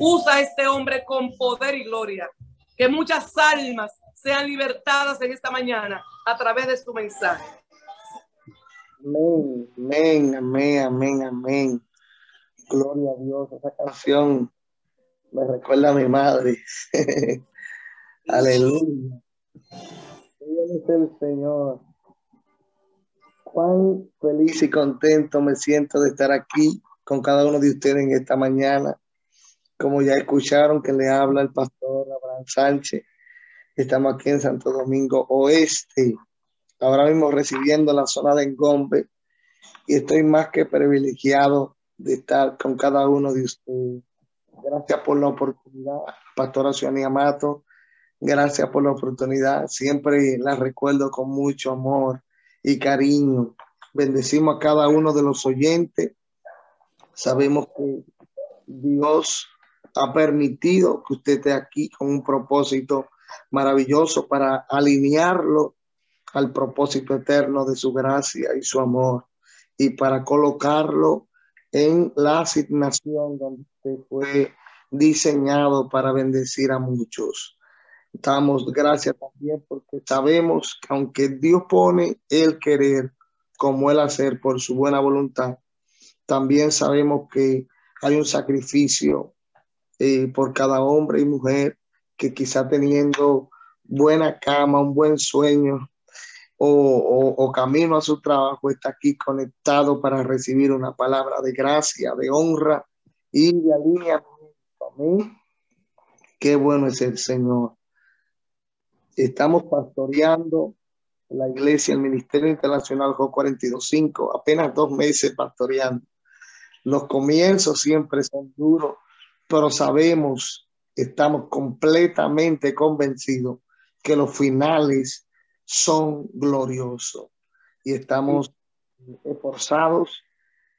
Usa este hombre con poder y gloria. Que muchas almas sean libertadas en esta mañana a través de su mensaje. Amén, amén, amén, amén, amén. Gloria a Dios. Esa canción me recuerda a mi madre. Aleluya. el Señor. Cuán feliz y contento me siento de estar aquí con cada uno de ustedes en esta mañana. Como ya escucharon que le habla el pastor Abraham Sánchez, estamos aquí en Santo Domingo Oeste, ahora mismo recibiendo la zona de Engombe y estoy más que privilegiado de estar con cada uno de ustedes. Gracias por la oportunidad, Pastora Ciani Amato. Gracias por la oportunidad. Siempre la recuerdo con mucho amor y cariño. Bendecimos a cada uno de los oyentes. Sabemos que Dios ha permitido que usted esté aquí con un propósito maravilloso para alinearlo al propósito eterno de su gracia y su amor y para colocarlo en la asignación donde fue diseñado para bendecir a muchos. Damos gracias también porque sabemos que aunque Dios pone el querer como el hacer por su buena voluntad, también sabemos que hay un sacrificio eh, por cada hombre y mujer que quizá teniendo buena cama, un buen sueño o, o, camino a su trabajo, está aquí conectado para recibir una palabra de gracia, de honra y de alineamiento. Amén. Qué bueno es el Señor. Estamos pastoreando la iglesia, el Ministerio Internacional J425, apenas dos meses pastoreando. Los comienzos siempre son duros, pero sabemos, estamos completamente convencidos que los finales son gloriosos y estamos esforzados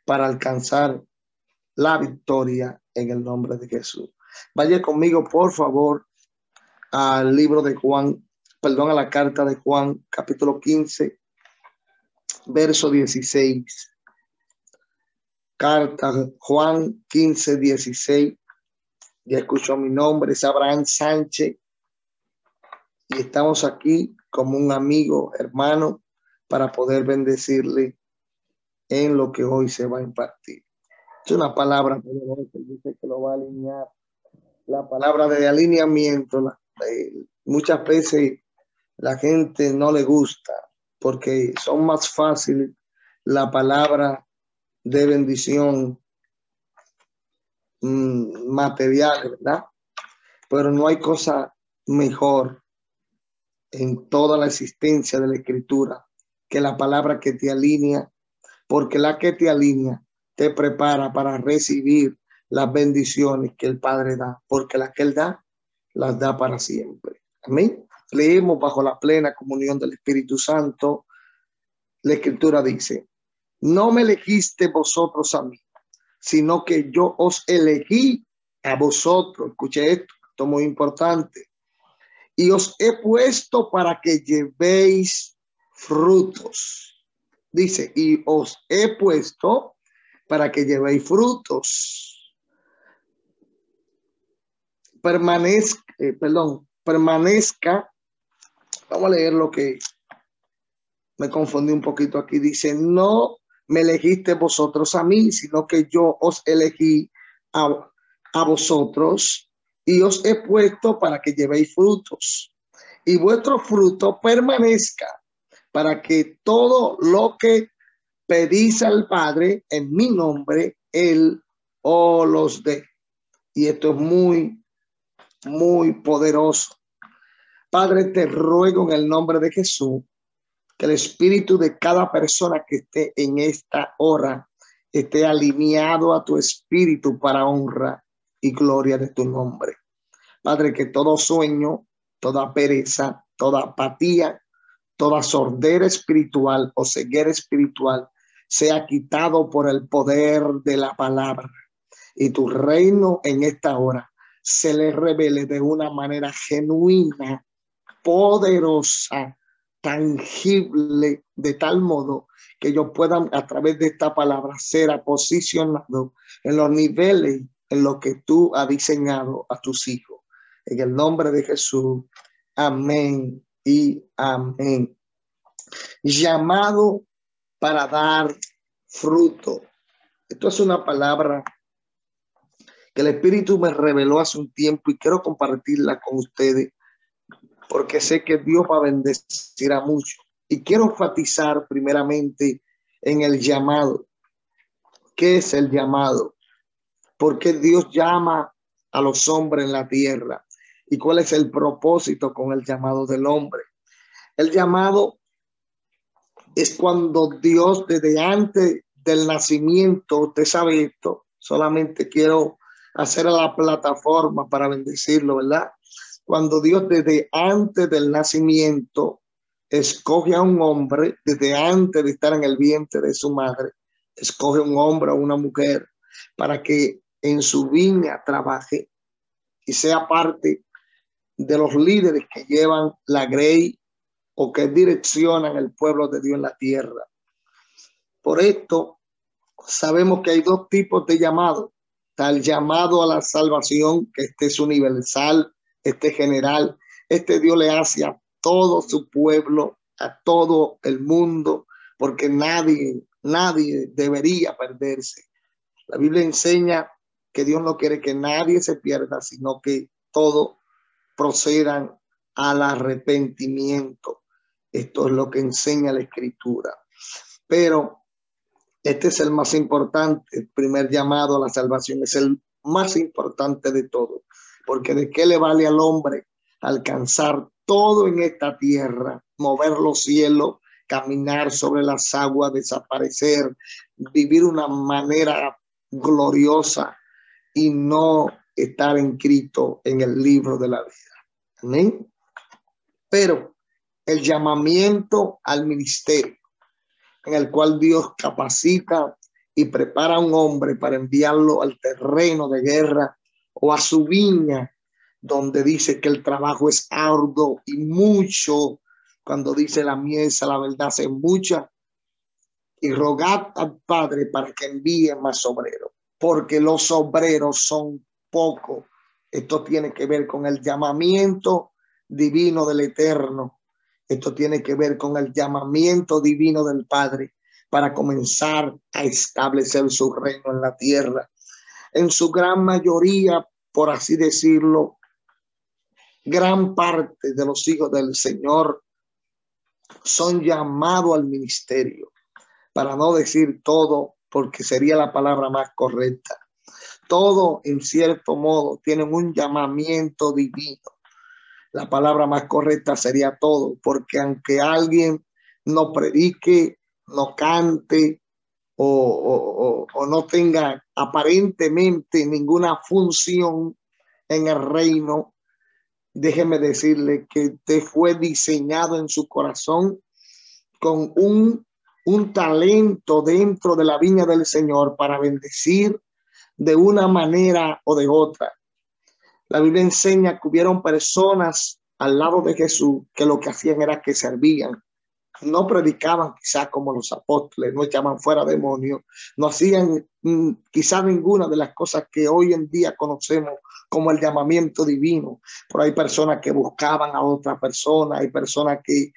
para alcanzar la victoria en el nombre de Jesús. Vaya conmigo, por favor, al libro de Juan perdón, a la carta de Juan, capítulo 15, verso 16. Carta Juan 15, 16. Ya escuchó mi nombre, es Abraham Sánchez. Y estamos aquí como un amigo, hermano, para poder bendecirle en lo que hoy se va a impartir. Es una palabra que lo va a alinear. La palabra de alineamiento, la, muchas veces la gente no le gusta porque son más fácil la palabra de bendición material, ¿verdad? Pero no hay cosa mejor en toda la existencia de la escritura que la palabra que te alinea, porque la que te alinea te prepara para recibir las bendiciones que el Padre da, porque la que Él da, las da para siempre. Amén leemos bajo la plena comunión del Espíritu Santo, la escritura dice, no me elegiste vosotros a mí, sino que yo os elegí a vosotros. Escuche esto, esto es muy importante. Y os he puesto para que llevéis frutos. Dice, y os he puesto para que llevéis frutos. Permanezca, eh, perdón, permanezca Vamos a leer lo que me confundí un poquito aquí. Dice, no me elegiste vosotros a mí, sino que yo os elegí a, a vosotros y os he puesto para que llevéis frutos y vuestro fruto permanezca para que todo lo que pedís al Padre en mi nombre, Él os los dé. Y esto es muy, muy poderoso. Padre, te ruego en el nombre de Jesús que el espíritu de cada persona que esté en esta hora esté alineado a tu espíritu para honra y gloria de tu nombre. Padre, que todo sueño, toda pereza, toda apatía, toda sordera espiritual o ceguera espiritual sea quitado por el poder de la palabra y tu reino en esta hora se le revele de una manera genuina poderosa, tangible, de tal modo que ellos puedan a través de esta palabra ser posicionados en los niveles en lo que tú has diseñado a tus hijos. En el nombre de Jesús. Amén y amén. Llamado para dar fruto. Esto es una palabra que el Espíritu me reveló hace un tiempo y quiero compartirla con ustedes porque sé que Dios va a bendecir a muchos. Y quiero enfatizar primeramente en el llamado. ¿Qué es el llamado? ¿Por qué Dios llama a los hombres en la tierra? ¿Y cuál es el propósito con el llamado del hombre? El llamado es cuando Dios desde antes del nacimiento, usted sabe esto, solamente quiero hacer la plataforma para bendecirlo, ¿verdad? Cuando Dios desde antes del nacimiento escoge a un hombre, desde antes de estar en el vientre de su madre, escoge un hombre o una mujer para que en su viña trabaje y sea parte de los líderes que llevan la grey o que direccionan el pueblo de Dios en la tierra. Por esto, sabemos que hay dos tipos de llamado. Está el llamado a la salvación, que este es universal, este general. Este Dios le hace a todo su pueblo, a todo el mundo, porque nadie, nadie debería perderse. La Biblia enseña que Dios no quiere que nadie se pierda, sino que todos procedan al arrepentimiento. Esto es lo que enseña la escritura. Pero este es el más importante, el primer llamado a la salvación, es el más importante de todo, porque de qué le vale al hombre alcanzar todo en esta tierra, mover los cielos, caminar sobre las aguas, desaparecer, vivir una manera gloriosa y no estar inscrito en el libro de la vida. Amén. Pero el llamamiento al ministerio, en el cual Dios capacita y prepara a un hombre para enviarlo al terreno de guerra o a su viña, donde dice que el trabajo es arduo y mucho, cuando dice la miesa, la verdad es mucha, y rogad al Padre para que envíe más obreros, porque los obreros son pocos. Esto tiene que ver con el llamamiento divino del Eterno. Esto tiene que ver con el llamamiento divino del Padre para comenzar a establecer su reino en la tierra. En su gran mayoría, por así decirlo, gran parte de los hijos del Señor son llamados al ministerio, para no decir todo, porque sería la palabra más correcta. Todo, en cierto modo, tienen un llamamiento divino. La palabra más correcta sería todo, porque aunque alguien no predique, no cante o, o no tenga aparentemente ninguna función en el reino, déjeme decirle que te fue diseñado en su corazón con un, un talento dentro de la viña del Señor para bendecir de una manera o de otra. La Biblia enseña que hubieron personas al lado de Jesús que lo que hacían era que servían. No predicaban quizás como los apóstoles, no echaban fuera demonios, no hacían mm, quizás ninguna de las cosas que hoy en día conocemos como el llamamiento divino. Pero hay personas que buscaban a otra persona, hay personas que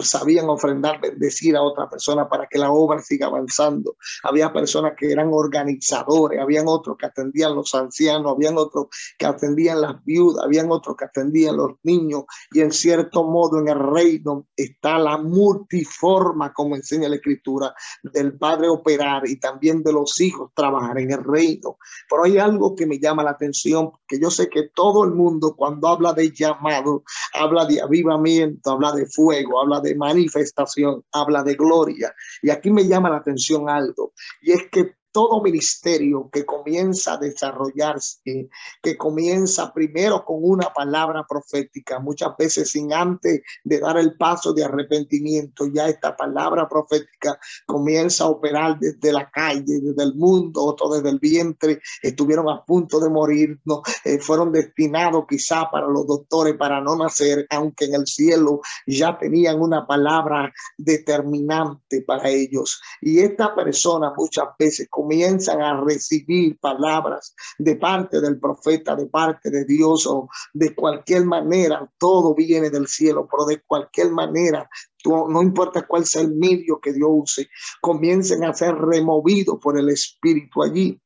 sabían ofrendar, bendecir a otra persona para que la obra siga avanzando. Había personas que eran organizadores, habían otros que atendían los ancianos, habían otros que atendían las viudas, habían otros que atendían los niños y en cierto modo en el reino está la multiforma, como enseña la escritura, del padre operar y también de los hijos trabajar en el reino. Pero hay algo que me llama la atención, que yo sé que todo el mundo cuando habla de llamado, habla de avivamiento, habla de fuego, habla de manifestación, habla de gloria. Y aquí me llama la atención algo, y es que todo ministerio que comienza a desarrollarse, que comienza primero con una palabra profética, muchas veces sin antes de dar el paso de arrepentimiento, ya esta palabra profética comienza a operar desde la calle, desde el mundo, otro desde el vientre, estuvieron a punto de morir, no, eh, fueron destinados quizá para los doctores para no nacer, aunque en el cielo ya tenían una palabra determinante para ellos. Y esta persona muchas veces comienzan a recibir palabras de parte del profeta, de parte de Dios o de cualquier manera, todo viene del cielo, pero de cualquier manera no importa cuál sea el medio que Dios use, comiencen a ser removidos por el Espíritu allí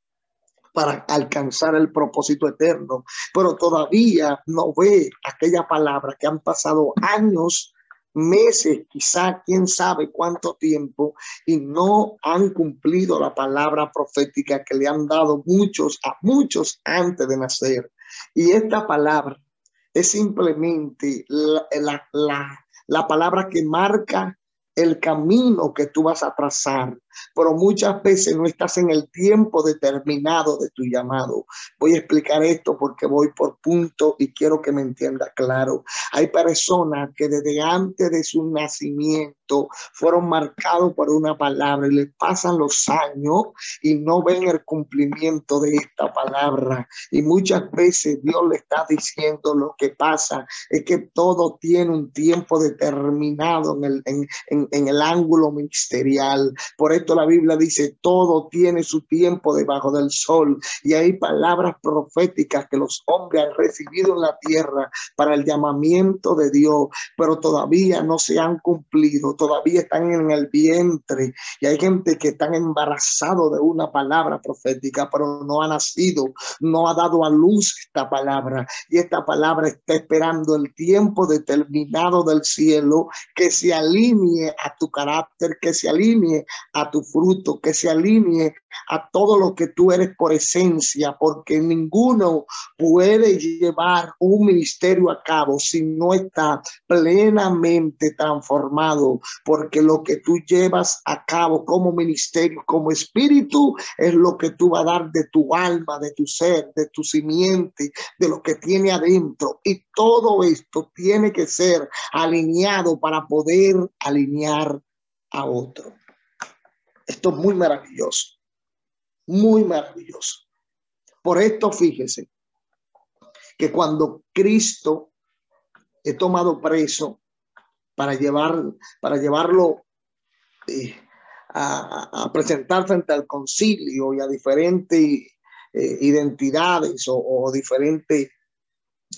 para alcanzar el propósito eterno, pero todavía no ve aquella palabra que han pasado años meses, quizá quién sabe cuánto tiempo, y no han cumplido la palabra profética que le han dado muchos a muchos antes de nacer. Y esta palabra es simplemente la, la, la palabra que marca el camino que tú vas a trazar, pero muchas veces no estás en el tiempo determinado de tu llamado. Voy a explicar esto porque voy por punto y quiero que me entienda claro. Hay personas que desde antes de su nacimiento fueron marcados por una palabra y les pasan los años y no ven el cumplimiento de esta palabra. Y muchas veces Dios le está diciendo lo que pasa es que todo tiene un tiempo determinado en el, en, en, el ángulo ministerial. Por esto la Biblia dice, todo tiene su tiempo debajo del sol. Y hay palabras proféticas que los hombres han recibido en la tierra para el llamamiento de Dios, pero todavía no se han cumplido, todavía están en el vientre. Y hay gente que están embarazado de una palabra profética, pero no ha nacido, no ha dado a luz esta palabra. Y esta palabra está esperando el tiempo determinado del cielo que se alinee a tu carácter, que se alinee a tu fruto, que se alinee a todo lo que tú eres por esencia, porque ninguno puede llevar un ministerio a cabo si no está plenamente transformado, porque lo que tú llevas a cabo como ministerio, como espíritu, es lo que tú vas a dar de tu alma, de tu ser, de tu simiente, de lo que tiene adentro. Y todo esto tiene que ser alineado para poder alinear a otro. Esto es muy maravilloso, muy maravilloso. Por esto, fíjese que cuando Cristo he tomado preso para llevar, para llevarlo eh, a, presentar frente al concilio y a diferentes eh, identidades o diferentes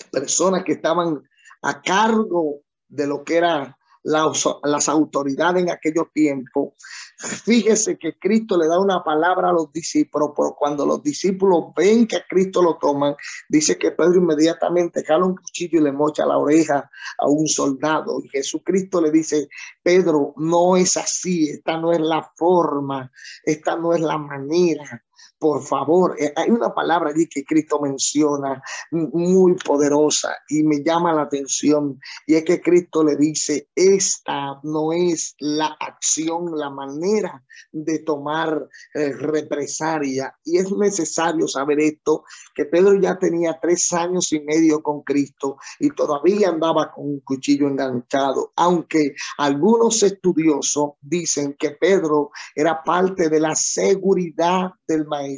personas que estaban a cargo de lo que era las autoridades en aquellos tiempos. Fíjese que Cristo le da una palabra a los discípulos, pero cuando los discípulos ven que a Cristo lo toman, dice que Pedro inmediatamente cala un cuchillo y le mocha la oreja a un soldado. Y Jesucristo le dice, Pedro, no es así, esta no es la forma, esta no es la manera por favor, eh, hay una palabra allí que Cristo menciona muy poderosa y me llama la atención y es que Cristo le dice, esta no es la acción, la manera de tomar eh, represalia y es necesario saber esto, que Pedro ya tenía tres años y medio con Cristo y todavía andaba con un cuchillo enganchado, aunque algunos estudiosos dicen que Pedro era parte de la seguridad del maestro,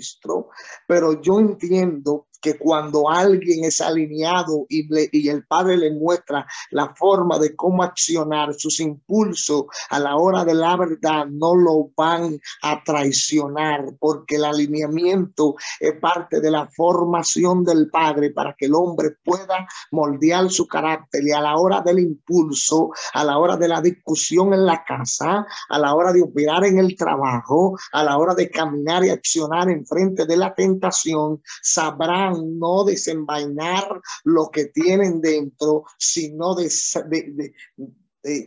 pero yo entiendo que cuando alguien es alineado y, y el Padre le muestra la forma de cómo accionar sus impulsos a la hora de la verdad, no lo van a traicionar, porque el alineamiento es parte de la formación del Padre para que el hombre pueda moldear su carácter y a la hora del impulso, a la hora de la discusión en la casa, a la hora de operar en el trabajo, a la hora de caminar y accionar en frente de la tentación, sabrán no desenvainar lo que tienen dentro, sino de,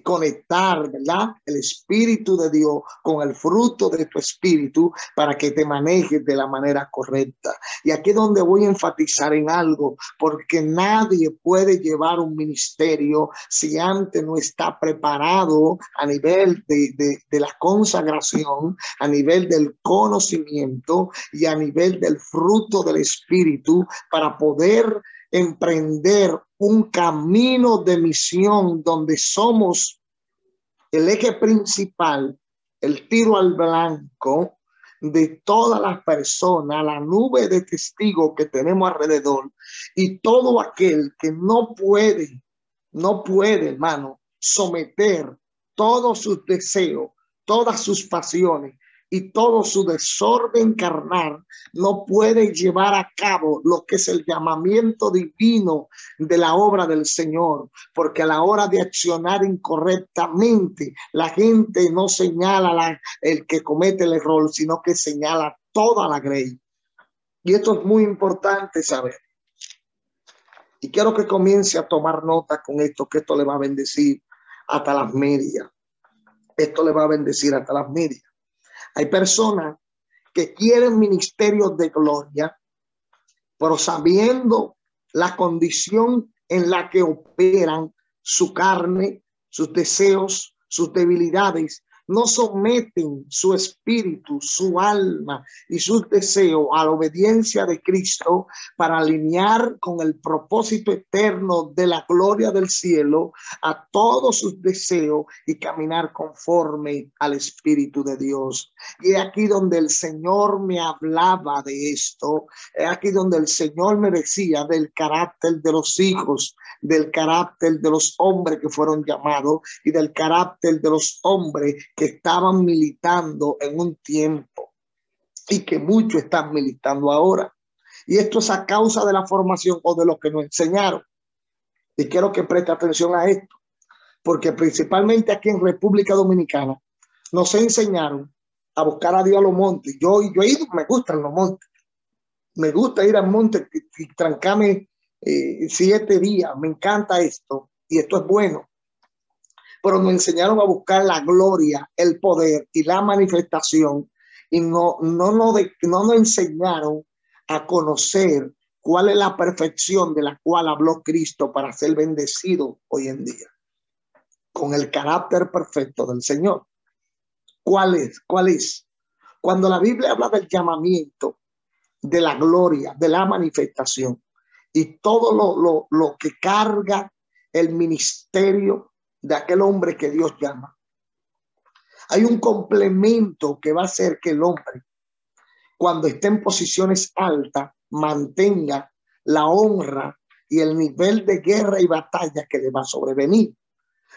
conectar, ¿verdad? El Espíritu de Dios con el fruto de tu Espíritu para que te manejes de la manera correcta. Y aquí es donde voy a enfatizar en algo, porque nadie puede llevar un ministerio si antes no está preparado a nivel de, de, de la consagración, a nivel del conocimiento y a nivel del fruto del Espíritu para poder emprender un camino de misión donde somos el eje principal, el tiro al blanco de todas las personas, la nube de testigos que tenemos alrededor y todo aquel que no puede, no puede, hermano, someter todos sus deseos, todas sus pasiones y todo su desorden carnal no puede llevar a cabo lo que es el llamamiento divino de la obra del Señor, porque a la hora de accionar incorrectamente, la gente no señala la, el que comete el error, sino que señala toda la grey. Y esto es muy importante saber. Y quiero que comience a tomar nota con esto, que esto le va a bendecir hasta las medias. Esto le va a bendecir hasta las medias. Hay personas que quieren ministerios de gloria, pero sabiendo la condición en la que operan su carne, sus deseos, sus debilidades, no someten su espíritu, su alma y sus deseos a la obediencia de Cristo para alinear con el propósito eterno de la gloria del cielo a todos sus deseos y caminar conforme al Espíritu de Dios. Y aquí donde el Señor me hablaba de esto, es aquí donde el Señor me decía del carácter de los hijos, del carácter de los hombres que fueron llamados y del carácter de los hombres que estaban militando en un tiempo y que muchos están militando ahora. Y esto es a causa de la formación o de lo que nos enseñaron. Y quiero que preste atención a esto, porque principalmente aquí en República Dominicana nos enseñaron a buscar a Dios a los montes. Yo, yo he ido, me gustan los montes. Me gusta ir al monte y, trancarme eh, siete días. Me encanta esto y esto es bueno pero nos enseñaron a buscar la gloria, el poder y la manifestación y no, no, no, no nos enseñaron a conocer cuál es la perfección de la cual habló Cristo para ser bendecido hoy en día, con el carácter perfecto del Señor. ¿Cuál es? ¿Cuál es? Cuando la Biblia habla del llamamiento, de la gloria, de la manifestación y todo lo, lo, lo que carga el ministerio de aquel hombre que Dios llama. Hay un complemento que va a hacer que el hombre, cuando esté en posiciones altas, mantenga la honra y el nivel de guerra y batalla que le va a sobrevenir.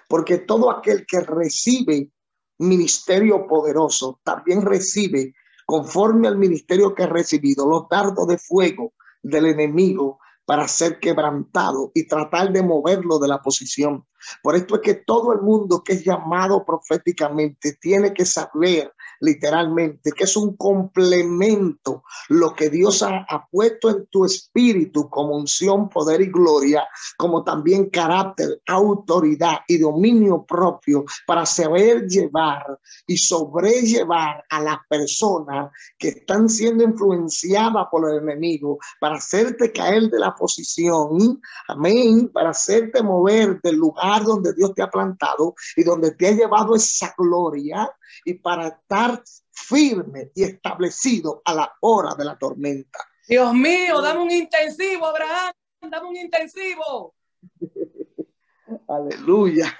Porque todo aquel que recibe ministerio poderoso también recibe, conforme al ministerio que ha recibido, los dardos de fuego del enemigo para ser quebrantado y tratar de moverlo de la posición. Por esto es que todo el mundo que es llamado proféticamente tiene que saber literalmente que es un complemento lo que Dios ha, puesto en tu espíritu como unción, poder y gloria, como también carácter, autoridad y dominio propio para saber llevar y sobrellevar a las personas que están siendo influenciadas por el enemigo para hacerte caer de la posición, amén, para hacerte mover del lugar donde Dios te ha plantado y donde te ha llevado esa gloria y para estar firme y establecido a la hora de la tormenta. Dios mío, dame un intensivo, Abraham, dame un intensivo. Aleluya.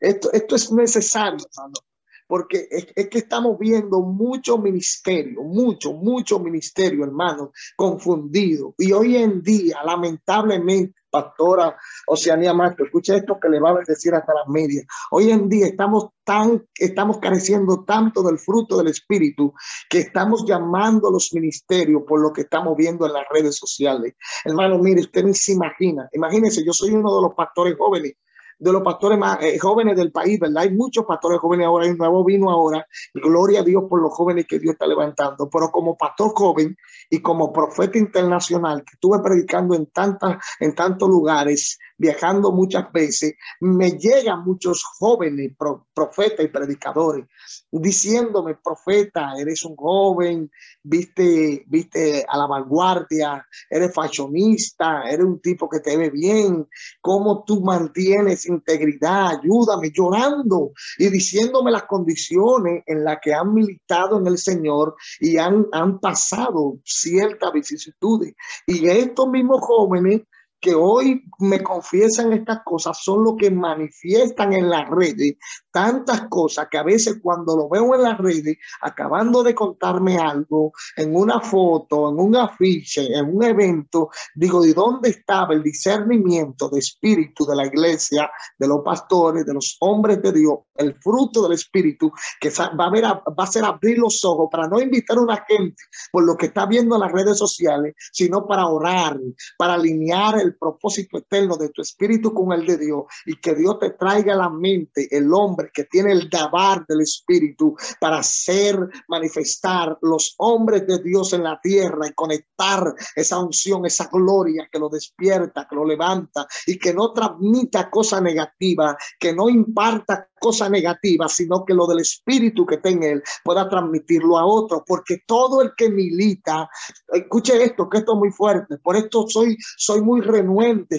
Esto, esto es necesario, hermano porque es, que estamos viendo mucho ministerio, mucho, mucho ministerio, hermano, confundido. Y hoy en día, lamentablemente, pastora Oceanía Maestro, escucha esto que le va a decir hasta las medias. Hoy en día estamos tan, estamos careciendo tanto del fruto del Espíritu que estamos llamando los ministerios por lo que estamos viendo en las redes sociales. Hermano, mire, usted ni se imagina. Imagínense, yo soy uno de los pastores jóvenes de los pastores más eh, jóvenes del país, ¿verdad? Hay muchos pastores jóvenes ahora, hay nuevo vino ahora, gloria a Dios por los jóvenes que Dios está levantando, pero como pastor joven y como profeta internacional que estuve predicando en tantas, en tantos lugares, viajando muchas veces, me llegan muchos jóvenes profetas y predicadores diciéndome, profeta, eres un joven, viste, viste a la vanguardia, eres fashionista, eres un tipo que te ve bien, cómo tú mantienes integridad, ayúdame, llorando y diciéndome las condiciones en las que han militado en el Señor y han, han pasado ciertas vicisitudes. Y estos mismos jóvenes que hoy me confiesan estas cosas son los que manifiestan en las redes tantas cosas que a veces cuando lo veo en las redes, acabando de contarme algo, en una foto, en un afiche, en un evento, digo, ¿de dónde estaba el discernimiento de espíritu de la iglesia, de los pastores, de los hombres de Dios, el fruto del espíritu que va a, ver, va a ser abrir los ojos para no invitar a una gente por lo que está viendo en las redes sociales, sino para orar, para alinear el propósito eterno de tu espíritu con el de Dios y que Dios te traiga a la mente el hombre que tiene el dabar del espíritu para hacer manifestar los hombres de Dios en la tierra y conectar esa unción, esa gloria que lo despierta, que lo levanta y que no transmita cosa negativa, que no imparta cosa negativa, sino que lo del espíritu que tenga él pueda transmitirlo a otros, porque todo el que milita, escuche esto, que esto es muy fuerte, por esto soy, soy muy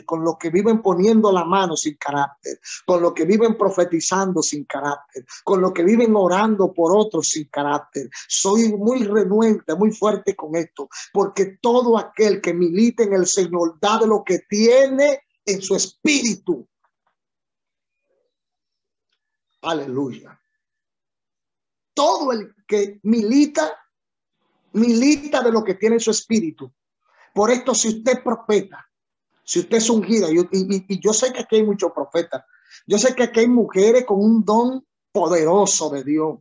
con los que viven poniendo la mano sin carácter, con los que viven profetizando sin carácter, con los que viven orando por otros sin carácter. Soy muy renuente, muy fuerte con esto, porque todo aquel que milita en el Señor da de lo que tiene en su espíritu Aleluya. Todo el que milita, milita de lo que tiene su espíritu. Por esto, si usted profeta, si usted es ungida, y, y, yo sé que aquí hay muchos profetas, yo sé que aquí hay mujeres con un don poderoso de Dios,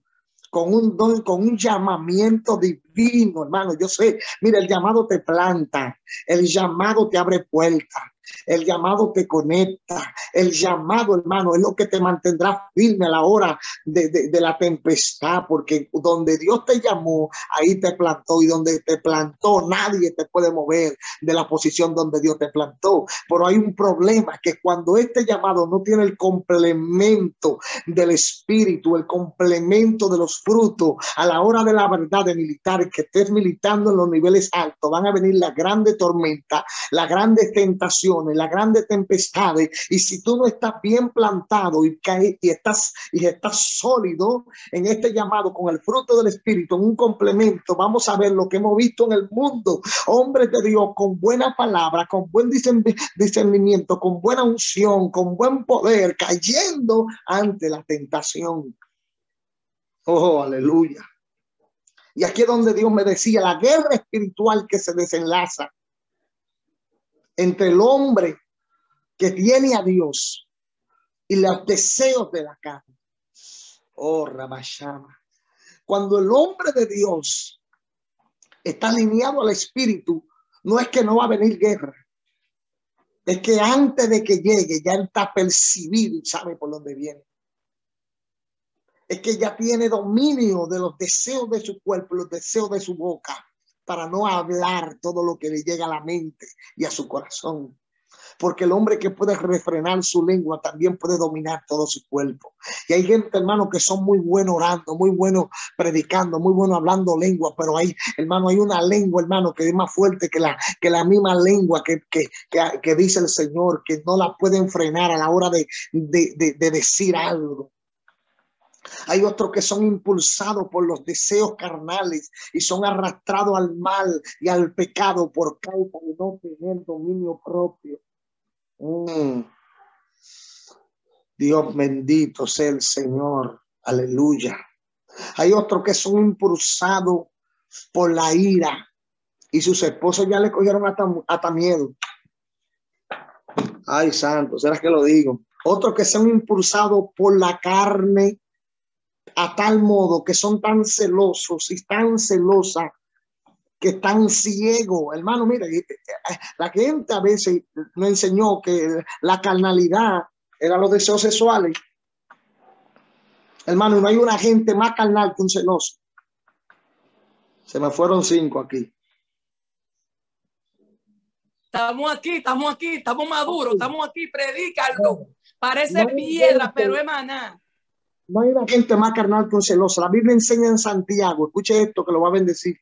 con un don, con un llamamiento divino, hermano. Yo sé, mira, el llamado te planta, el llamado te abre puertas, el llamado te conecta. El llamado, hermano, es lo que te mantendrá firme a la hora de, la tempestad, porque donde Dios te llamó, ahí te plantó y donde te plantó, nadie te puede mover de la posición donde Dios te plantó. Pero hay un problema que cuando este llamado no tiene el complemento del espíritu, el complemento de los frutos, a la hora de la verdad de militar, que estés militando en los niveles altos, van a venir la grande tormenta, la grande tentación las grandes tempestades, y si tú no estás bien plantado y, cae, y, estás, y estás sólido en este llamado con el fruto del Espíritu, en un complemento, vamos a ver lo que hemos visto en el mundo, hombres de Dios con buena palabra, con buen discernimiento, con buena unción, con buen poder, cayendo ante la tentación. Oh, aleluya. Y aquí es donde Dios me decía, la guerra espiritual que se desenlaza entre el hombre que tiene a Dios y los deseos de la carne. Oh, Rabashama. Cuando el hombre de Dios está alineado al espíritu, no es que no va a venir guerra. Es que antes de que llegue ya está percibido y sabe por dónde viene. Es que ya tiene dominio de los deseos de su cuerpo, los deseos de su boca para no hablar todo lo que le llega a la mente y a su corazón. Porque el hombre que puede refrenar su lengua también puede dominar todo su cuerpo. Y hay gente, hermano, que son muy buenos orando, muy buenos predicando, muy buenos hablando lengua, pero hay, hermano, hay una lengua, hermano, que es más fuerte que la, que la misma lengua que, que, que, dice el Señor, que no la pueden frenar a la hora de, de, de decir algo. Hay otros que son impulsados por los deseos carnales y son arrastrados al mal y al pecado por causa de no tener dominio propio. Mm. Dios bendito sea el Señor. Aleluya. Hay otros que son impulsados por la ira y sus esposos ya le cogieron hasta, hasta miedo. Ay, santo, ¿será que lo digo? Otros que son impulsados por la carne a tal modo que son tan celosos y tan celosas que están ciegos. Hermano, mira, eh, la gente a veces me enseñó que la carnalidad era los deseos sexuales. Hermano, no hay una gente más carnal que un celoso. Se me fueron cinco aquí. Estamos aquí, estamos aquí, estamos maduros, estamos aquí, predícalo. Parece piedra, pero es maná. No hay gente más carnal que un celoso. La Biblia enseña en Santiago, escuche esto que lo va a bendecir.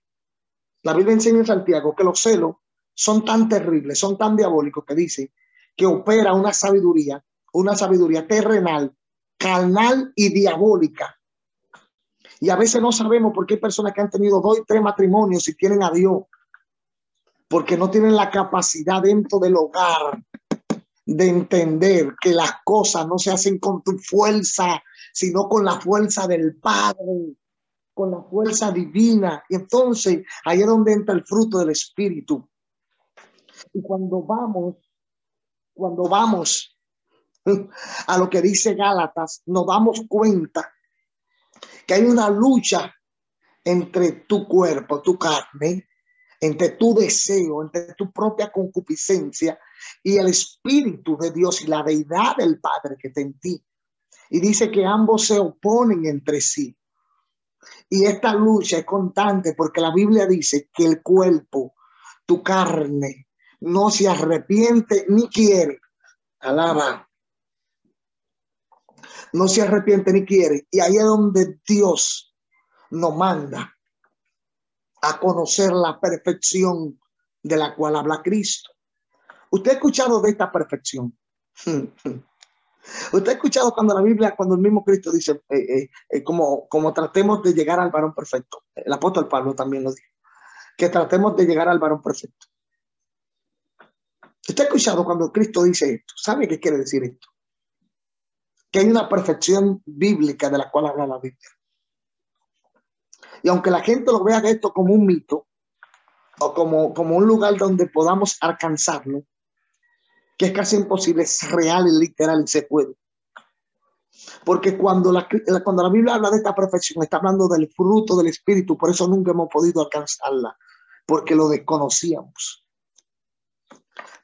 La Biblia enseña en Santiago que los celos son tan terribles, son tan diabólicos que dice que opera una sabiduría, una sabiduría terrenal, carnal y diabólica. Y a veces no sabemos por qué hay personas que han tenido dos y tres matrimonios y tienen a Dios. porque no tienen la capacidad dentro del hogar de entender que las cosas no se hacen con tu fuerza, sino con la fuerza del Padre, con la fuerza divina. Y entonces ahí es donde entra el fruto del Espíritu. Y cuando vamos, cuando vamos a lo que dice Gálatas, nos damos cuenta que hay una lucha entre tu cuerpo, tu carne, entre tu deseo, entre tu propia concupiscencia y el Espíritu de Dios y la deidad del Padre que está en ti. Y dice que ambos se oponen entre sí. Y esta lucha es constante porque la Biblia dice que el cuerpo, tu carne, no se arrepiente ni quiere. Alaba. No se arrepiente ni quiere. Y ahí es donde Dios nos manda a conocer la perfección de la cual habla Cristo. ¿Usted ha escuchado de esta perfección? ¿Usted ha escuchado cuando la Biblia, cuando el mismo Cristo dice, eh, eh, eh, como, como tratemos de llegar al varón perfecto? El apóstol Pablo también lo dijo, que tratemos de llegar al varón perfecto. ¿Usted ha escuchado cuando Cristo dice esto? ¿Sabe qué quiere decir esto? Que hay una perfección bíblica de la cual habla la Biblia. Y aunque la gente lo vea esto como un mito o como, como un lugar donde podamos alcanzarlo, que es casi imposible, es real y literal se puede. Porque cuando la, cuando la Biblia habla de esta perfección, está hablando del fruto del Espíritu, por eso nunca hemos podido alcanzarla, porque lo desconocíamos.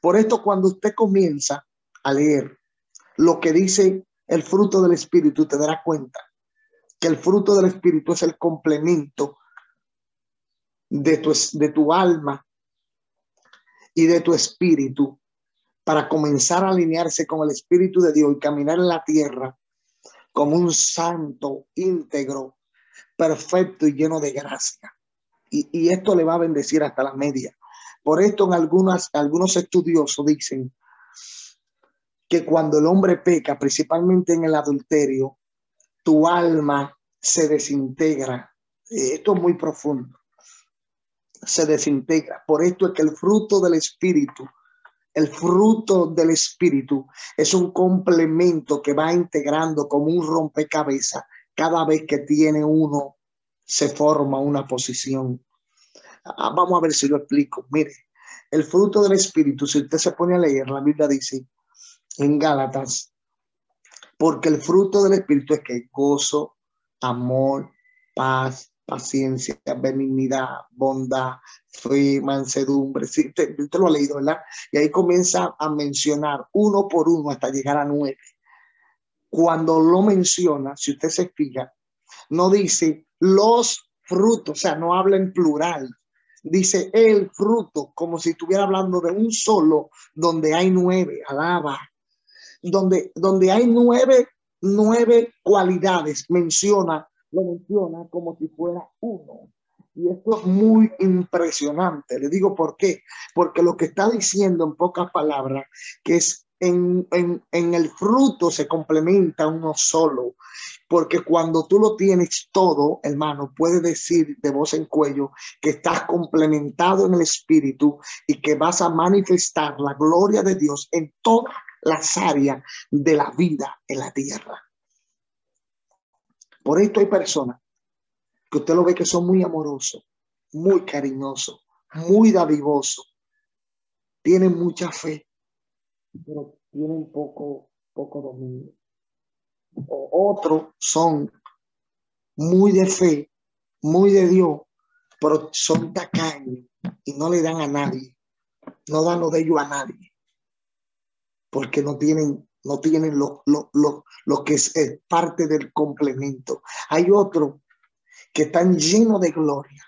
Por esto, cuando usted comienza a leer lo que dice el fruto del Espíritu, te dará cuenta que el fruto del Espíritu es el complemento de tu, de tu alma y de tu espíritu para comenzar a alinearse con el Espíritu de Dios y caminar en la tierra como un santo íntegro, perfecto y lleno de gracia. Y, y esto le va a bendecir hasta la media. Por esto en algunos estudiosos dicen que cuando el hombre peca, principalmente en el adulterio, tu alma se desintegra. Esto es muy profundo. Se desintegra. Por esto es que el fruto del Espíritu, el fruto del Espíritu es un complemento que va integrando como un rompecabezas. Cada vez que tiene uno, se forma una posición. Ah, vamos a ver si lo explico. Mire, el fruto del Espíritu, si usted se pone a leer, la Biblia dice en Gálatas, porque el fruto del Espíritu es que gozo, amor, paz, paciencia, benignidad, bondad, fe, mansedumbre. Sí, usted, lo ha leído, ¿verdad? Y ahí comienza a mencionar uno por uno hasta llegar a nueve. Cuando lo menciona, si usted se fija, no dice los frutos, o sea, no habla en plural. Dice el fruto, como si estuviera hablando de un solo, donde hay nueve, alaba. Donde, donde hay nueve nueve cualidades menciona, lo menciona como si fuera uno. Y esto es muy impresionante. Le digo por qué. Porque lo que está diciendo en pocas palabras, que es en, en, en el fruto se complementa uno solo. Porque cuando tú lo tienes todo, hermano, puedes decir de voz en cuello que estás complementado en el espíritu y que vas a manifestar la gloria de Dios en toda las áreas de la vida en la tierra. Por esto hay personas que usted lo ve que son muy amorosos, muy cariñosos, muy dadivosos, tienen mucha fe, pero tienen poco, poco dominio. O otros son muy de fe, muy de Dios, pero son tacaños y no le dan a nadie, no dan lo de ellos a nadie porque no tienen, no tienen lo, lo, lo, lo que es parte del complemento. Hay otro que están lleno de gloria,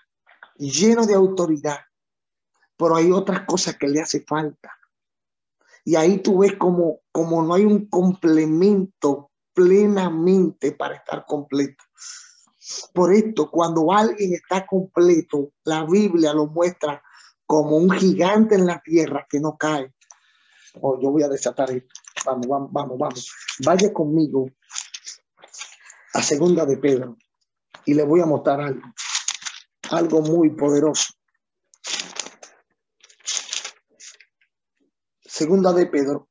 lleno de autoridad, pero hay otras cosas que le hace falta. Y ahí tú ves como, como no hay un complemento plenamente para estar completo. Por esto, cuando alguien está completo, la Biblia lo muestra como un gigante en la tierra que no cae, oh, yo voy a desatar esto. Vamos, vamos, vamos, vamos. Vaya conmigo a segunda de Pedro y le voy a mostrar algo, algo muy poderoso. Segunda de Pedro,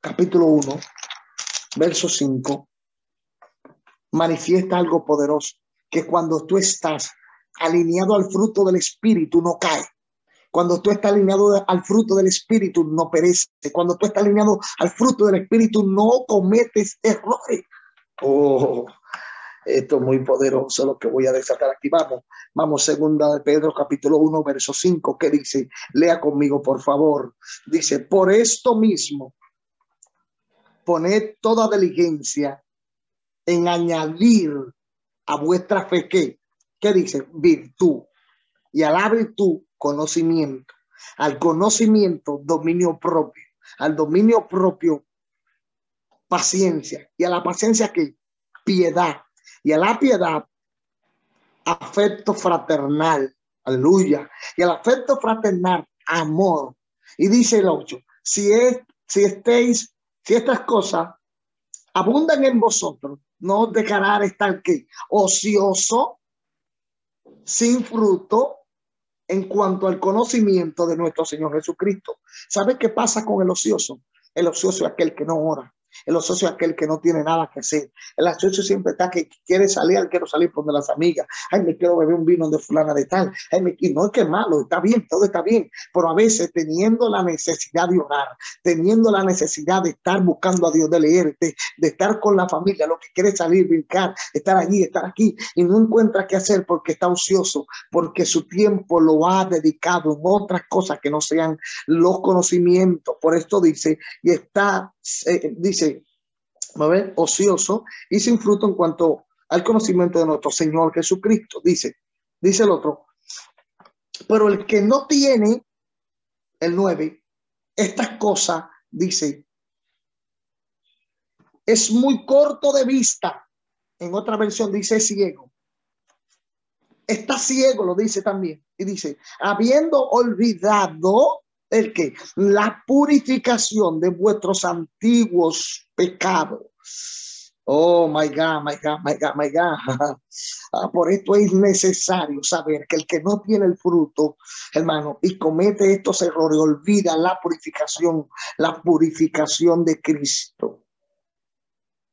capítulo 1, verso 5, manifiesta algo poderoso, que cuando tú estás alineado al fruto del Espíritu no cae. Cuando tú estás alineado al fruto del Espíritu no perece. Cuando tú estás alineado al fruto del Espíritu no cometes errores. Oh, esto es muy poderoso lo que voy a desatar aquí. Vamos, vamos, segunda de Pedro capítulo 1, verso 5, que dice, lea conmigo, por favor. Dice, por esto mismo, poned toda diligencia en añadir a vuestra fe ¿qué dice? Virtud. Y a la virtud, conocimiento. Al conocimiento, dominio propio. Al dominio propio, paciencia. Y a la paciencia, que Piedad y a la piedad, afecto fraternal. Aleluya. Y al afecto fraternal, amor. Y dice el 8, si, es, si estéis, si estas cosas abundan en vosotros, no os dejará estar que ocioso, sin fruto, en cuanto al conocimiento de nuestro Señor Jesucristo. ¿Sabe qué pasa con el ocioso? El ocioso es aquel que no ora. El es aquel que no tiene nada que hacer. El ocioso siempre está que quiere salir, quiero salir por donde las amigas. Ay, me quiero beber un vino de fulana de tal. Ay, me, no es que malo, está bien, todo está bien. Pero a veces teniendo la necesidad de orar, teniendo la necesidad de estar buscando a Dios, de leer, de, estar con la familia, lo que quiere salir, brincar, estar allí, estar aquí, y no encuentra qué hacer porque está ocioso, porque su tiempo lo ha dedicado en otras cosas que no sean los conocimientos. Por esto dice, y está, eh, dice, a ver, ocioso y sin fruto en cuanto al conocimiento de nuestro Señor Jesucristo. Dice, dice el otro, pero el que no tiene, el 9, estas cosas, dice, es muy corto de vista. En otra versión dice ciego. Está ciego, lo dice también. Y dice, habiendo olvidado el que la purificación de vuestros antiguos pecados. Oh my God, my God, my God, my God. Ah, por esto es necesario saber que el que no tiene el fruto, hermano, y comete estos errores, olvida la purificación, la purificación de Cristo.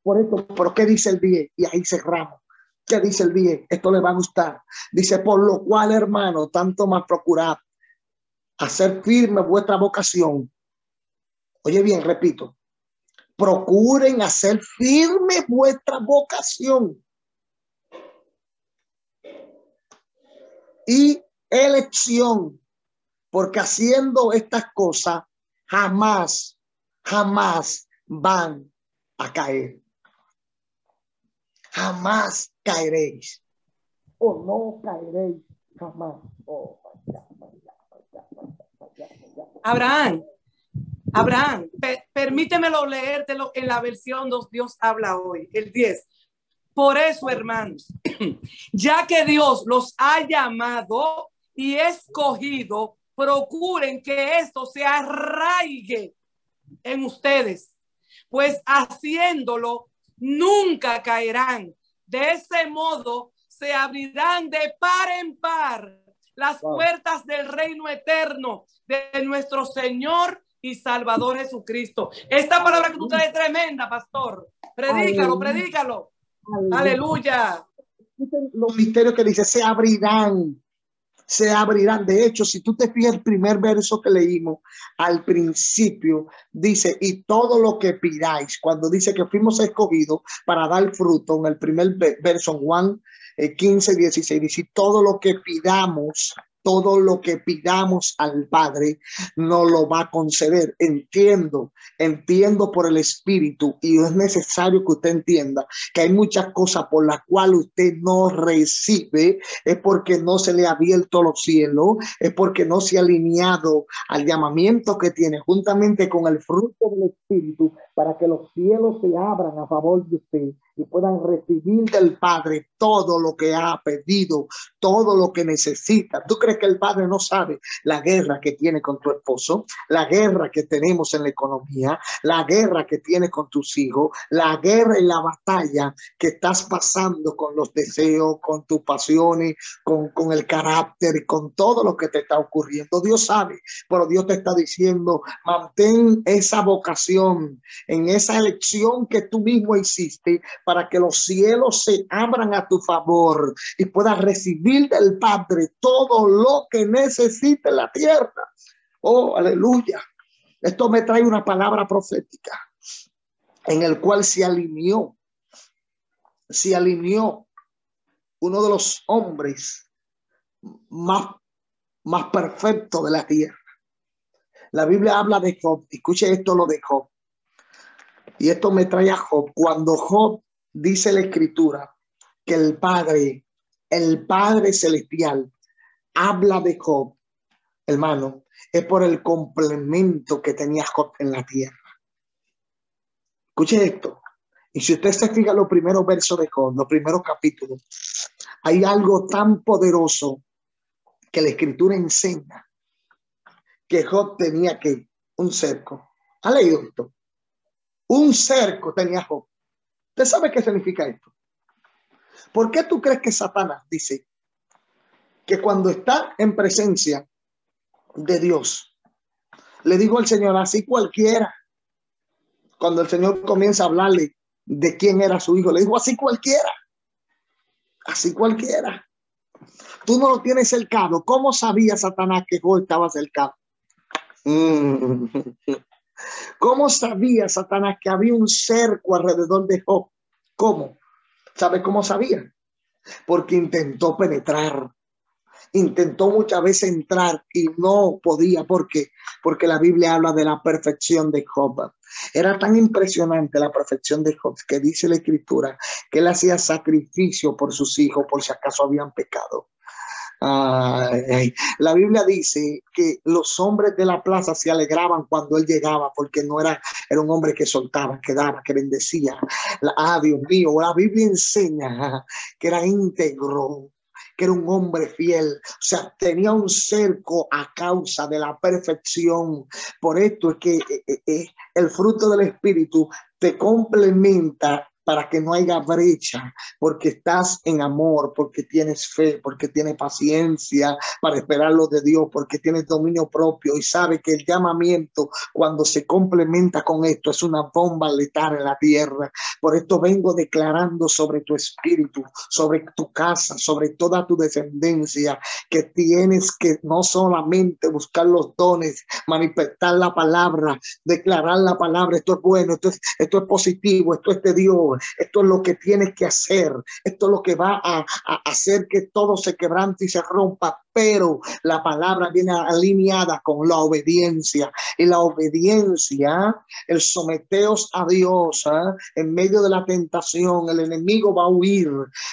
Por esto, ¿por qué dice el bien? Y ahí cerramos. ¿Qué dice el bien? Esto le va a gustar. Dice, por lo cual, hermano, tanto más procurad hacer firme vuestra vocación. Oye bien, repito, procuren hacer firme vuestra vocación. Y elección, porque haciendo estas cosas jamás, jamás van a caer. Jamás caeréis. O no caeréis jamás. Oh, Abraham, Abraham, permítemelo leértelo en la versión dos Dios habla hoy, el 10. Por eso, hermanos, ya que Dios los ha llamado y escogido, procuren que esto se arraigue en ustedes, pues haciéndolo nunca caerán. De ese modo se abrirán de par en par las puertas del reino eterno de nuestro Señor y Salvador Jesucristo. Esta palabra que tú traes es tremenda, pastor. Predícalo, predícalo. Aleluya. Los misterios que dice, se abrirán, se abrirán. De hecho, si tú te fijas el primer verso que leímos al principio, dice, y todo lo que pidáis, cuando dice que fuimos escogidos para dar fruto, en el primer verso, Juan 15, 16, dice, todo lo que pidamos todo lo que pidamos al Padre no lo va a conceder. Entiendo, entiendo por el Espíritu y es necesario que usted entienda que hay muchas cosas por las cuales usted no recibe, es porque no se le ha abierto los cielos, es porque no se ha alineado al llamamiento que tiene juntamente con el fruto del Espíritu para que los cielos se abran a favor de usted y puedan recibir del Padre todo lo que ha pedido, todo lo que necesita. ¿Tú crees que el Padre no sabe la guerra que tiene con tu esposo, la guerra que tenemos en la economía, la guerra que tiene con tus hijos, la guerra y la batalla que estás pasando con los deseos, con tus pasiones, con, con el carácter y con todo lo que te está ocurriendo? Dios sabe, pero Dios te está diciendo, mantén esa vocación en esa elección que tú mismo hiciste para que los cielos se abran a tu favor y puedas recibir del Padre todo lo que necesite la tierra. Oh, aleluya. Esto me trae una palabra profética en el cual se alineó, se alineó uno de los hombres más, más perfectos de la tierra. La Biblia habla de Job. Escuche esto lo de Job. Y esto me trae a Job. Cuando Job dice la escritura que el Padre, el Padre Celestial, habla de Job, hermano, es por el complemento que tenía Job en la tierra. Escuche esto. Y si usted se fija los primeros versos de Job, los primeros capítulos, hay algo tan poderoso que la escritura enseña que Job tenía que un cerco. ¿Ha leído esto? Un cerco tenía Job. ¿Usted sabe qué significa esto? ¿Por qué tú crees que Satanás dice que cuando está en presencia de Dios, le dijo al Señor, así cualquiera, cuando el Señor comienza a hablarle de quién era su hijo, le dijo, así cualquiera, así cualquiera. Tú no lo tienes cercado. ¿Cómo sabía Satanás que Job estaba cercado? Mm. ¿Cómo sabía Satanás que había un cerco alrededor de Job? ¿Cómo? ¿Sabe cómo sabía? Porque intentó penetrar, intentó muchas veces entrar y no podía. ¿Por qué? Porque la Biblia habla de la perfección de Job. Era tan impresionante la perfección de Job que dice la escritura que él hacía sacrificio por sus hijos por si acaso habían pecado. La Biblia dice que los hombres de la plaza se alegraban cuando él llegaba porque no era, era un hombre que soltaba, que daba, que bendecía. Ah, Dios mío, la Biblia enseña que era íntegro, que era un hombre fiel, o sea, tenía un cerco a causa de la perfección. Por esto es que eh, eh, eh, el fruto del Espíritu te complementa para que no haya brecha, porque estás en amor, porque tienes fe, porque tienes paciencia para esperar lo de Dios, porque tienes dominio propio y sabe que el llamamiento cuando se complementa con esto es una bomba letal en la tierra. Por esto vengo declarando sobre tu espíritu, sobre tu casa, sobre toda tu descendencia, que tienes que no solamente buscar los dones, manifestar la palabra, declarar la palabra, esto es bueno, esto es, esto es positivo, esto es de Dios, esto es lo que tienes que hacer, esto es lo que va a, hacer que todo se quebrante y se rompa, pero la palabra viene alineada con la obediencia y la obediencia, el someteos a Dios ¿eh? en medio de la tentación, el enemigo va a huir.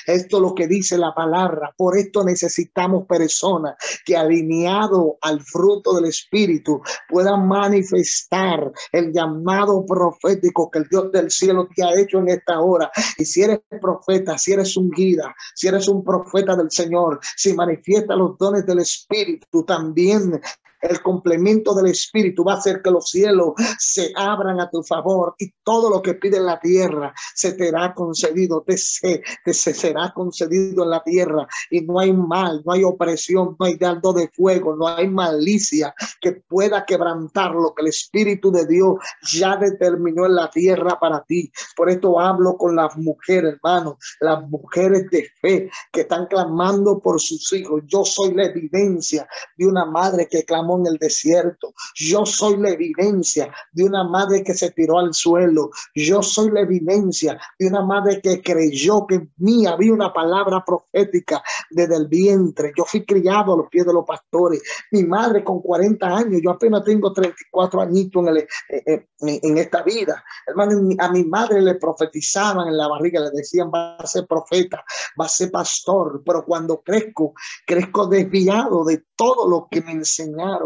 Esto es lo que dice la palabra. Por esto necesitamos personas que alineado al fruto del Espíritu puedan manifestar el llamado profético que el Dios del cielo te ha hecho en esta hora. Y si eres profeta, si eres un guía, si eres un profeta del Señor, si manifiesta los dones del Espíritu, también el complemento del Espíritu va a hacer que los cielos se abran a tu favor y todo lo que pide la tierra se te hará concedido, te, se, te será concedido en la tierra y no hay mal, no hay opresión, no hay dardo de fuego, no hay malicia que pueda quebrantar lo que el Espíritu de Dios ya determinó en la tierra para ti. Por esto hablo con las mujeres, hermanos, las mujeres de fe que están clamando por sus hijos. Yo soy la evidencia de una madre que clamó en el desierto. Yo soy la evidencia de una madre que se tiró al suelo. Yo soy la evidencia de una madre que creyó que mía había una palabra profética desde el vientre. Yo fui criado a los pies de los pastores. Mi madre con 40 años, yo apenas tengo 34 añitos en, el, eh, eh, en esta vida. Hermano, a mi madre le profetizaban en la barriga, le decían va a ser profeta, va a ser pastor, pero cuando crezco, crezco desviado de todo lo que me enseñaron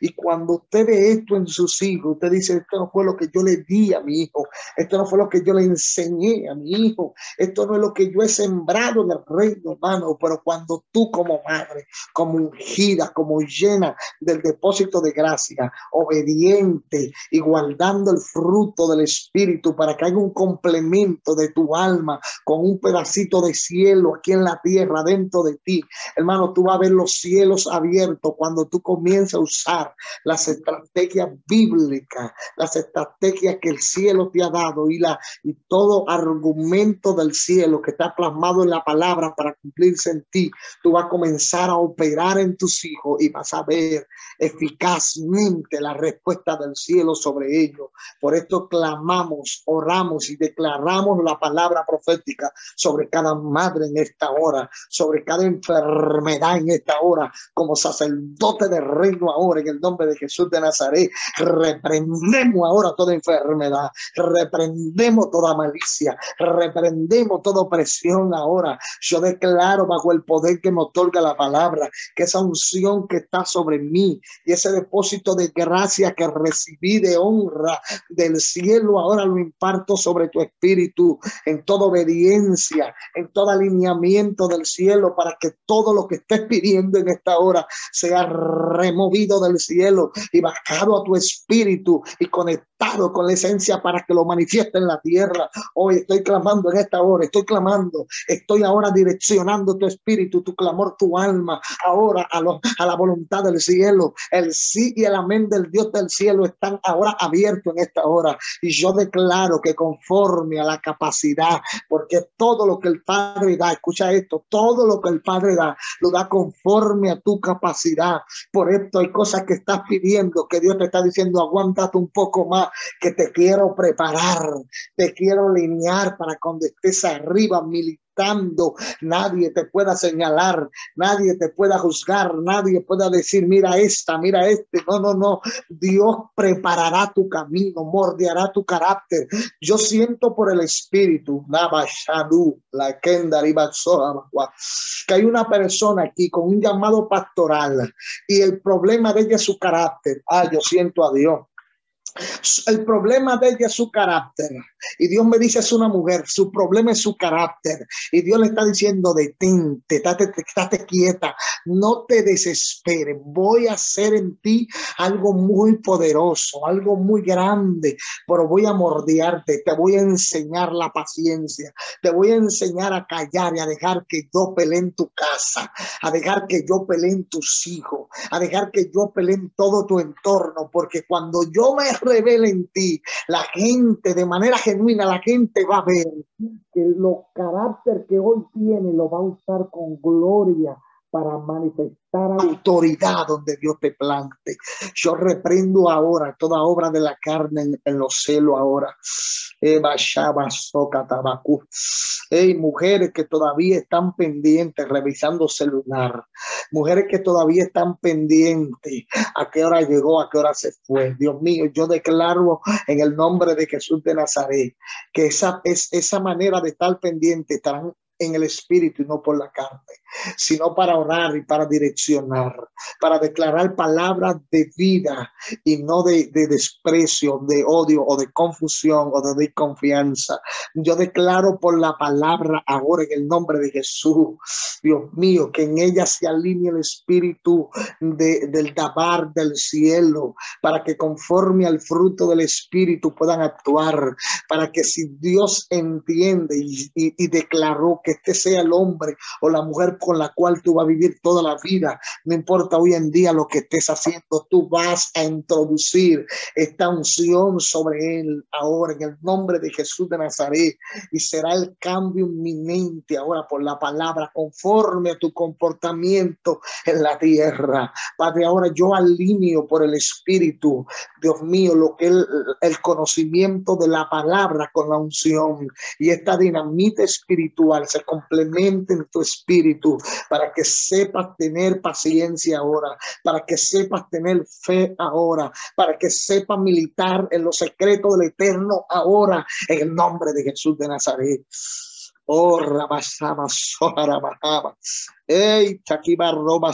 Y cuando usted ve esto en sus hijos, usted dice, esto no fue lo que yo le di a mi hijo, esto no fue lo que yo le enseñé a mi hijo, esto no es lo que yo he sembrado en el reino, hermano, pero cuando tú como madre, como ungida, como llena del depósito de gracia, obediente y guardando el fruto del Espíritu para que haya un complemento de tu alma con un pedacito de cielo aquí en la tierra dentro de ti, hermano, tú vas a ver los cielos abiertos cuando tú comienzas a usar las estrategias bíblicas, las estrategias que el cielo te ha dado y, la, y todo argumento del cielo que está plasmado en la palabra para cumplirse en ti, tú vas a comenzar a operar en tus hijos y vas a ver eficazmente la respuesta del cielo sobre ellos. Por esto clamamos, oramos y declaramos la palabra profética sobre cada madre en esta hora, sobre cada enfermedad en esta hora, como sacerdote del reino ahora, en el nombre de Jesús de Nazaret, reprendemos ahora toda enfermedad, reprendemos toda malicia, reprendemos toda opresión ahora. Yo declaro bajo el poder que me otorga la palabra, que esa unción que está sobre mí y ese depósito de gracia que recibí de honra del cielo, ahora lo imparto sobre tu espíritu en toda obediencia, en todo alineamiento del cielo, para que todo lo que estés pidiendo en esta hora sea removido del cielo y bajado a tu espíritu y conectado con la esencia para que lo manifieste en la tierra. Hoy estoy clamando en esta hora, estoy clamando, estoy ahora direccionando tu espíritu, tu clamor, tu alma, ahora a, a la voluntad del cielo. El sí y el amén del Dios del cielo están ahora abiertos en esta hora. Y yo declaro que conforme a la capacidad, porque todo lo que el Padre da, escucha esto, todo lo que el Padre da, lo da conforme a tu capacidad. Por hay cosas que estás pidiendo, que Dios te está diciendo, aguántate un poco más, que te quiero preparar, te quiero alinear para cuando estés arriba militar nadie te pueda señalar, nadie te pueda juzgar, nadie pueda decir, mira esta, mira este. No, no, no. Dios preparará tu camino, mordeará tu carácter. Yo siento por el Espíritu, la que hay una persona aquí con un llamado pastoral y el problema de ella es su carácter. Ah, yo siento a Dios. El problema de ella es su carácter. Y Dios me dice, es una mujer, su problema es su carácter. Y Dios le está diciendo, detente, estate, quieta, no te desesperes. Voy a hacer en ti algo muy poderoso, algo muy grande, pero voy a mordearte, te voy a enseñar la paciencia, te voy a enseñar a callar y a dejar que yo pelee en tu casa, a dejar que yo pelee en tus hijos, a dejar que yo pelee en todo tu entorno, porque cuando yo me revela en ti, la gente de manera genuina, la gente va a ver que los carácter que hoy tiene lo va a usar con gloria para manifestar autoridad donde Dios te plante. Yo reprendo ahora toda obra de la carne en, los celos ahora. Hey, mujeres que todavía están pendientes revisando celular. Mujeres que todavía están pendientes a qué hora llegó, a qué hora se fue. Dios mío, yo declaro en el nombre de Jesús de Nazaret que esa, es, esa manera de estar pendiente estarán en el espíritu y no por la carne, sino para orar y para direccionar, para declarar palabras de vida y no de, desprecio, de odio o de confusión o de desconfianza. Yo declaro por la palabra ahora en el nombre de Jesús, Dios mío, que en ella se alinee el espíritu del tabar del cielo, para que conforme al fruto del espíritu puedan actuar, para que si Dios entiende y declaró que este sea el hombre o la mujer con la cual tú vas a vivir toda la vida. No importa hoy en día lo que estés haciendo, tú vas a introducir esta unción sobre él ahora en el nombre de Jesús de Nazaret y será el cambio inminente ahora por la palabra conforme a tu comportamiento en la tierra. Padre, ahora yo alineo por el Espíritu, Dios mío, lo que el, el conocimiento de la palabra con la unción y esta dinamita espiritual se complementen tu espíritu para que sepas tener paciencia ahora, para que sepas tener fe ahora, para que sepas militar en los secretos del eterno ahora, en el nombre de Jesús de Nazaret. Oh, rabasaba, bajaba. Ey, roba,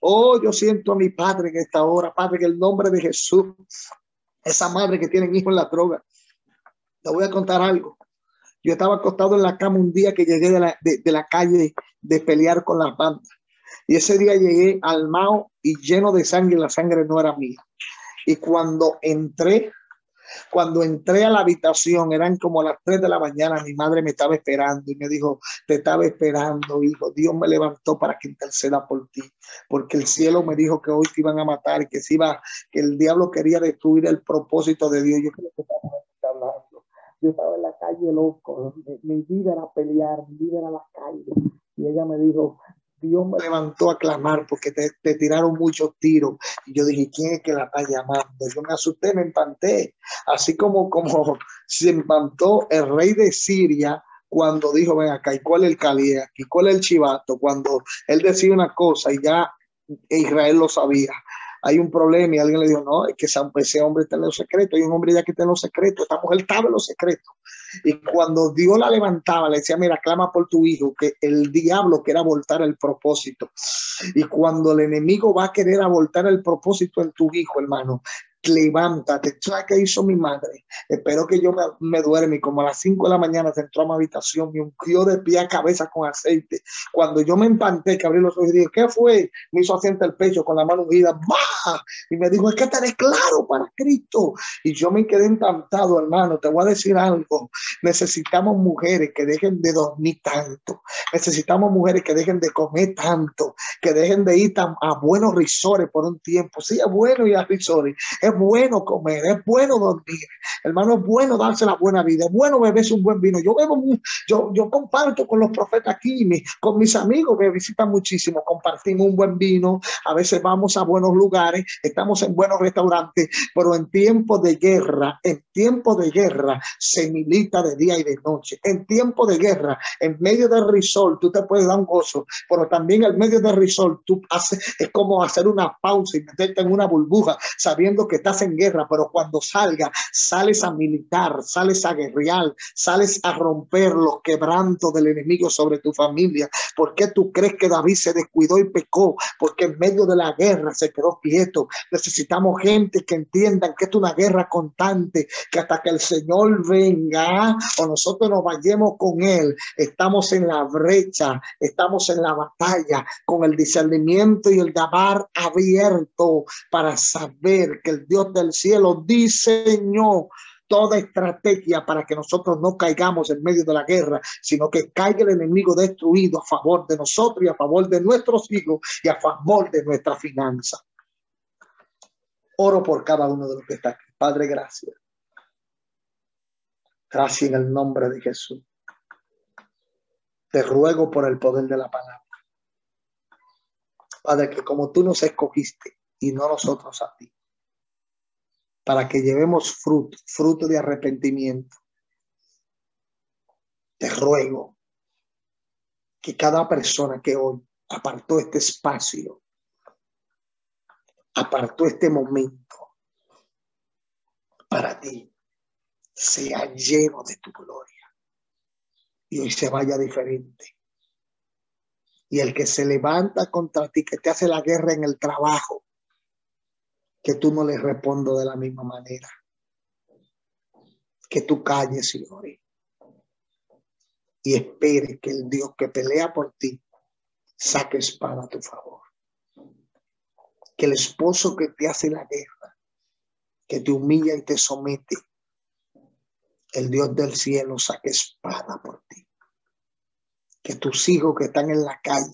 Oh, yo siento a mi padre en esta hora, Padre, en el nombre de Jesús. Esa madre que tiene hijos en la droga. Te voy a contar algo. Yo estaba acostado en la cama un día que llegué de la, calle de pelear con las bandas. Y ese día llegué al Mao y lleno de sangre, la sangre no era mía. Y cuando entré, cuando entré a la habitación, eran como las 3 de la mañana, mi madre me estaba esperando y me dijo, te estaba esperando, hijo, Dios me levantó para que interceda por ti, porque el cielo me dijo que hoy te iban a matar, y que se iba, que el diablo quería destruir el propósito de Dios. Yo creo que. Yo estaba en la calle loco, mi vida era pelear, mi vida era la calle. Y ella me dijo, Dios me levantó a clamar porque te, tiraron muchos tiros. Y yo dije, ¿quién es que la está llamando? Yo me asusté, me empanté. Así como, como se empantó el rey de Siria cuando dijo, ven acá, ¿y cuál es el calía? ¿Y cuál es el chivato? Cuando él decía una cosa y ya Israel lo sabía hay un problema y alguien le dijo, no, es que ese hombre está en los secretos, hay un hombre ya que está en los secretos, esta mujer estaba en los secretos. Y cuando Dios la levantaba, le decía, mira, clama por tu hijo, que el diablo quiera voltar el propósito. Y cuando el enemigo va a querer abortar el propósito en tu hijo, hermano, levántate. ¿Sabes qué hizo mi madre? Espero que yo me, me duerme y como a las 5 de la mañana se entró a mi habitación, me ungió de pie a cabeza con aceite. Cuando yo me empanté, que abrí los ojos y dije, ¿qué fue? Me hizo asiente el pecho con la mano ungida, ¡bah! Y me dijo, es que te claro para Cristo. Y yo me quedé encantado, hermano. Te voy a decir algo. Necesitamos mujeres que dejen de dormir tanto. Necesitamos mujeres que dejen de comer tanto, que dejen de ir a buenos risores por un tiempo. Sí, es bueno ir a risores es bueno comer, es bueno dormir, hermano, es bueno darse la buena vida, es bueno beberse un buen vino. Yo bebo, yo, yo comparto con los profetas aquí, con mis amigos que visitan muchísimo, compartimos un buen vino, a veces vamos a buenos lugares, estamos en buenos restaurantes, pero en tiempos de guerra, en tiempos de guerra se milita de día y de noche. En tiempo de guerra, en medio del risol, tú te puedes dar un gozo, pero también en medio del risol, tú haces, es como hacer una pausa y meterte en una burbuja, sabiendo que estás en guerra, pero cuando salga, sales a militar, sales a guerrear, sales a romper los quebrantos del enemigo sobre tu familia. ¿Por qué tú crees que David se descuidó y pecó? Porque en medio de la guerra se quedó quieto. Necesitamos gente que entiendan que es una guerra constante, que hasta que el Señor venga o nosotros nos vayamos con Él, estamos en la brecha, estamos en la batalla con el discernimiento y el dabar abierto para saber que el Dios del cielo diseñó toda estrategia para que nosotros no caigamos en medio de la guerra, sino que caiga el enemigo destruido a favor de nosotros y a favor de nuestros hijos y a favor de nuestra finanza. Oro por cada uno de los que está aquí. Padre, gracias. Gracias en el nombre de Jesús. Te ruego por el poder de la palabra. Padre, que como tú nos escogiste y no nosotros a ti, para que llevemos fruto, fruto de arrepentimiento. Te ruego que cada persona que hoy apartó este espacio, apartó este momento para ti, sea lleno de tu gloria y hoy se vaya diferente. Y el que se levanta contra ti, que te hace la guerra en el trabajo, que tú no le respondo de la misma manera. Que tú calles y ores. Y espere que el Dios que pelea por ti saque espada a tu favor. Que el esposo que te hace la guerra, que te humilla y te somete, el Dios del cielo saque espada por ti. Que tus hijos que están en la calle,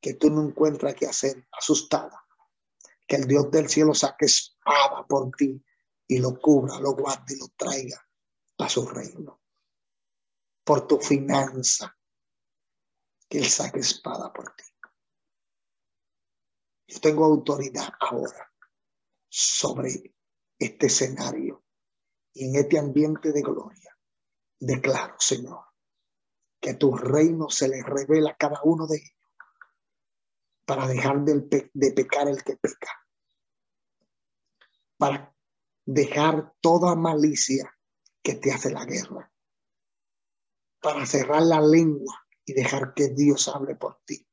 que tú no encuentras qué hacer, asustada, que el Dios del cielo saque espada por ti y lo cubra, lo guarde y lo traiga a su reino. Por tu finanza, que Él saque espada por ti. Yo tengo autoridad ahora sobre este escenario y en este ambiente de gloria. Declaro, Señor, que tu reino se le revela a cada uno de ellos para dejar de, pecar el que peca, para dejar toda malicia que te hace la guerra, para cerrar la lengua y dejar que Dios hable por ti.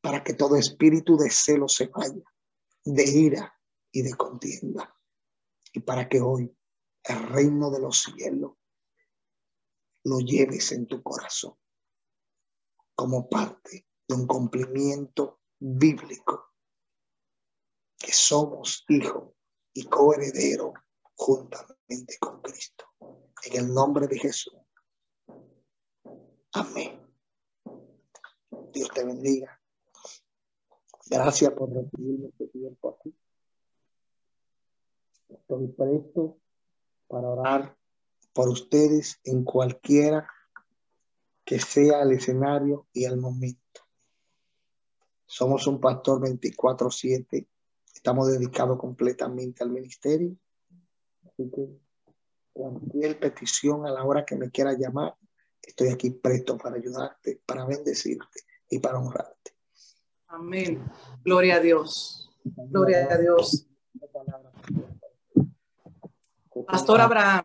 Para que todo espíritu de celo se vaya, de ira y de contienda. Y para que hoy el reino de los cielos lo lleves en tu corazón como parte de un cumplimiento bíblico que somos hijos y coherederos juntamente con Cristo. En el nombre de Jesús. Amén. Dios te bendiga. Gracias por recibir este tiempo aquí. Estoy presto para orar por ustedes en cualquiera que sea el escenario y el momento. Somos un pastor 24/7. Estamos dedicados completamente al ministerio. Así que cualquier petición a la hora que me quiera llamar, estoy aquí presto para ayudarte, para bendecirte y para honrarte. Amén. Gloria a Dios. Gloria a Dios. Pastor Abraham.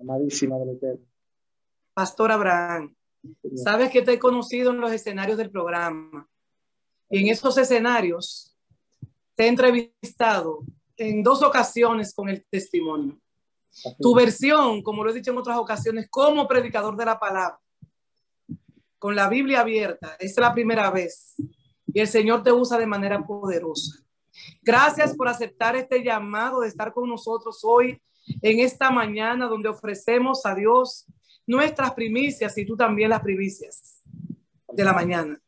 Amadísima del Eterno. Pastor Abraham. Sabes que te he conocido en los escenarios del programa. Y en esos escenarios te he entrevistado en dos ocasiones con el testimonio. Tu versión, como lo he dicho en otras ocasiones, como predicador de la palabra, con la Biblia abierta, es la primera vez. Y el Señor te usa de manera poderosa. Gracias por aceptar este llamado de estar con nosotros hoy en esta mañana donde ofrecemos a Dios nuestras primicias y tú también las primicias de la mañana.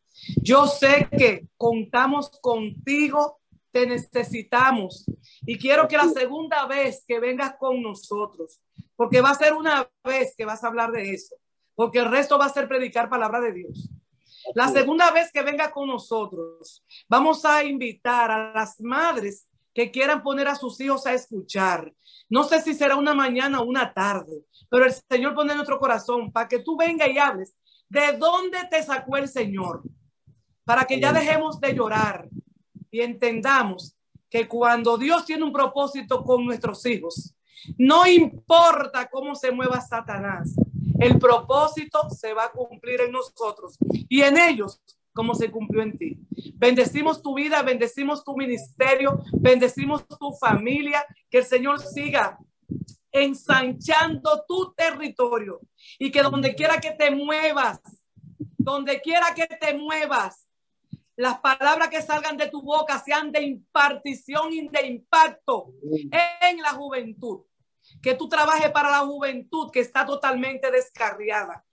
Yo sé que contamos contigo, te necesitamos y quiero que la segunda vez que vengas con nosotros, porque va a ser una vez que vas a hablar de eso, porque el resto va a ser predicar palabra de Dios. La segunda vez que vengas con nosotros, vamos a invitar a las madres que quieran poner a sus hijos a escuchar. No sé si será una mañana o una tarde, pero el Señor pone en nuestro corazón para que tú vengas y hables de dónde te sacó el Señor, para que ya dejemos de llorar y entendamos que cuando Dios tiene un propósito con nuestros hijos, no importa cómo se mueva Satanás, el propósito se va a cumplir en nosotros y en ellos como se cumplió en ti. Bendecimos tu vida, bendecimos tu ministerio, bendecimos tu familia, que el Señor siga ensanchando tu territorio y que donde quiera que te muevas, donde quiera que te muevas, las palabras que salgan de tu boca sean de impartición y de impacto en la juventud. Que tú trabajes para la juventud que está totalmente descarriada.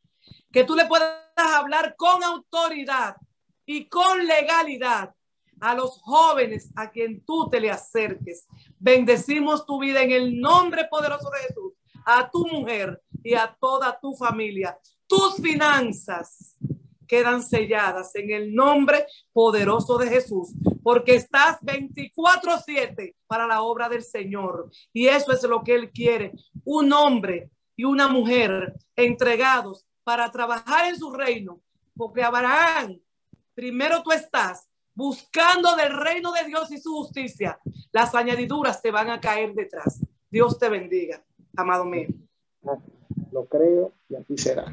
Que tú le puedas hablar con autoridad y con legalidad a los jóvenes a quien tú te le acerques. Bendecimos tu vida en el nombre poderoso de Jesús, a tu mujer y a toda tu familia. Tus finanzas quedan selladas en el nombre poderoso de Jesús, porque estás 24/7 para la obra del Señor. Y eso es lo que Él quiere, un hombre y una mujer entregados para trabajar en su reino, porque Abraham primero tú estás buscando del reino de Dios y su justicia, las añadiduras te van a caer detrás. Dios te bendiga, amado mío. Lo creo y así será.